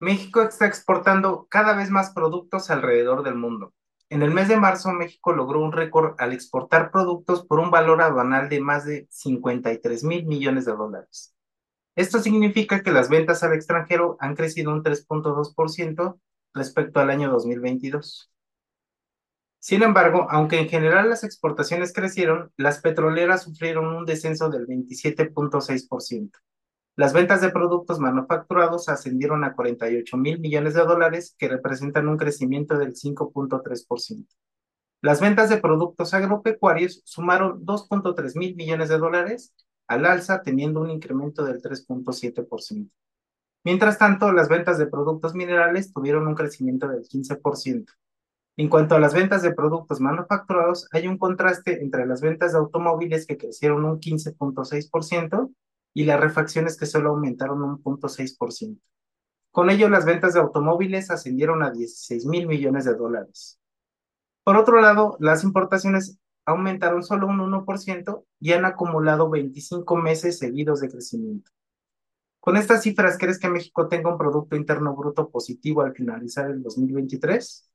México está exportando cada vez más productos alrededor del mundo. En el mes de marzo, México logró un récord al exportar productos por un valor aduanal de más de 53 mil millones de dólares. Esto significa que las ventas al extranjero han crecido un 3.2% respecto al año 2022. Sin embargo, aunque en general las exportaciones crecieron, las petroleras sufrieron un descenso del 27.6%. Las ventas de productos manufacturados ascendieron a 48 mil millones de dólares, que representan un crecimiento del 5.3%. Las ventas de productos agropecuarios sumaron 2.3 mil millones de dólares al alza, teniendo un incremento del 3.7%. Mientras tanto, las ventas de productos minerales tuvieron un crecimiento del 15%. En cuanto a las ventas de productos manufacturados, hay un contraste entre las ventas de automóviles que crecieron un 15.6% y las refacciones que solo aumentaron un 0.6%. Con ello, las ventas de automóviles ascendieron a 16 mil millones de dólares. Por otro lado, las importaciones aumentaron solo un 1% y han acumulado 25 meses seguidos de crecimiento. Con estas cifras, ¿crees que México tenga un Producto Interno Bruto positivo al finalizar el 2023?